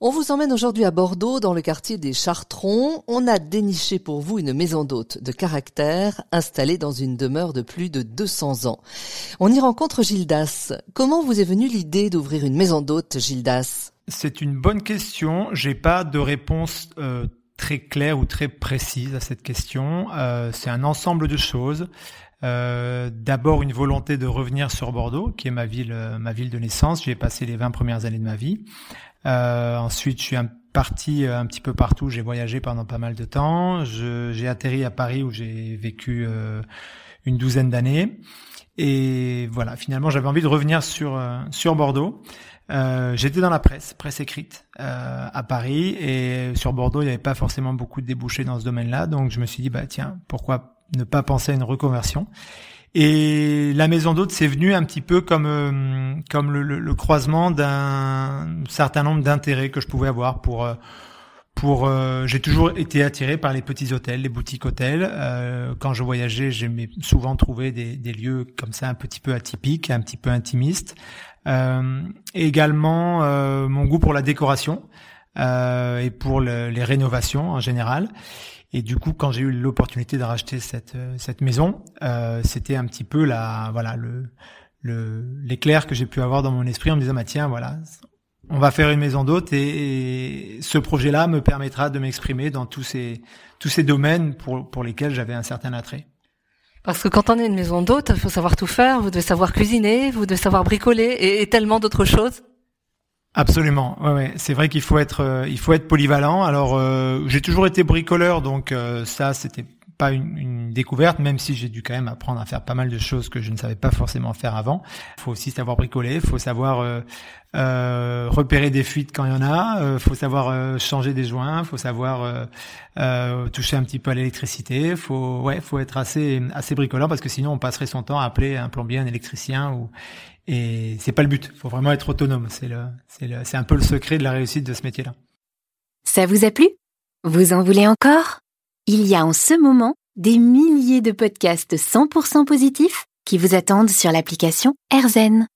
On vous emmène aujourd'hui à Bordeaux, dans le quartier des Chartrons. On a déniché pour vous une maison d'hôte de caractère installée dans une demeure de plus de 200 ans. On y rencontre Gildas. Comment vous est venue l'idée d'ouvrir une maison d'hôte, Gildas? C'est une bonne question. J'ai pas de réponse euh, très claire ou très précise à cette question. Euh, c'est un ensemble de choses. Euh, D'abord une volonté de revenir sur Bordeaux, qui est ma ville, euh, ma ville de naissance. J'y ai passé les 20 premières années de ma vie. Euh, ensuite, je suis parti euh, un petit peu partout. J'ai voyagé pendant pas mal de temps. J'ai atterri à Paris où j'ai vécu euh, une douzaine d'années. Et voilà, finalement, j'avais envie de revenir sur sur Bordeaux. Euh, J'étais dans la presse, presse écrite euh, à Paris, et sur Bordeaux, il n'y avait pas forcément beaucoup de débouchés dans ce domaine-là. Donc, je me suis dit, bah tiens, pourquoi ne pas penser à une reconversion? Et la maison d'hôte, c'est venu un petit peu comme euh, comme le, le, croisement d'un certain nombre d'intérêts que je pouvais avoir pour euh, pour euh, j'ai toujours été attiré par les petits hôtels, les boutiques hôtels. quand je voyageais, j'aimais souvent trouver des, des, lieux comme ça un petit peu atypiques, un petit peu intimistes. également mon goût pour la décoration et pour les rénovations en général. Et du coup, quand j'ai eu l'opportunité de racheter cette euh, cette maison, euh, c'était un petit peu la voilà le le l'éclair que j'ai pu avoir dans mon esprit en me disant bah tiens voilà on va faire une maison d'hôte et, ce projet-là me permettra de m'exprimer dans tous ces tous ces domaines pour pour lesquels j'avais un certain attrait. Parce que quand on est une maison d'hôte, il faut savoir tout faire, vous devez savoir cuisiner, vous devez savoir bricoler et tellement d'autres choses. Absolument. Ouais, ouais. C'est vrai qu'il faut être, euh, il faut être polyvalent. Alors, euh, j'ai toujours été bricoleur, donc euh, ça, c'était pas une, une, découverte, même si j'ai dû quand même apprendre à faire pas mal de choses que je ne savais pas forcément faire avant. Il faut aussi savoir bricoler, il faut savoir euh, repérer des fuites quand il y en a, il faut savoir changer des joints, il faut savoir toucher un petit peu à l'électricité. Faut, ouais, faut être assez assez bricoleur parce que sinon on passerait son temps à appeler un plombier, un électricien ou et c'est pas le but. Faut vraiment être autonome. C'est le, c'est le, c'est un peu le secret de la réussite de ce métier-là. Ça vous a plu? Vous en voulez encore? Il y a en ce moment des milliers de podcasts 100% positifs qui vous attendent sur l'application AirZen.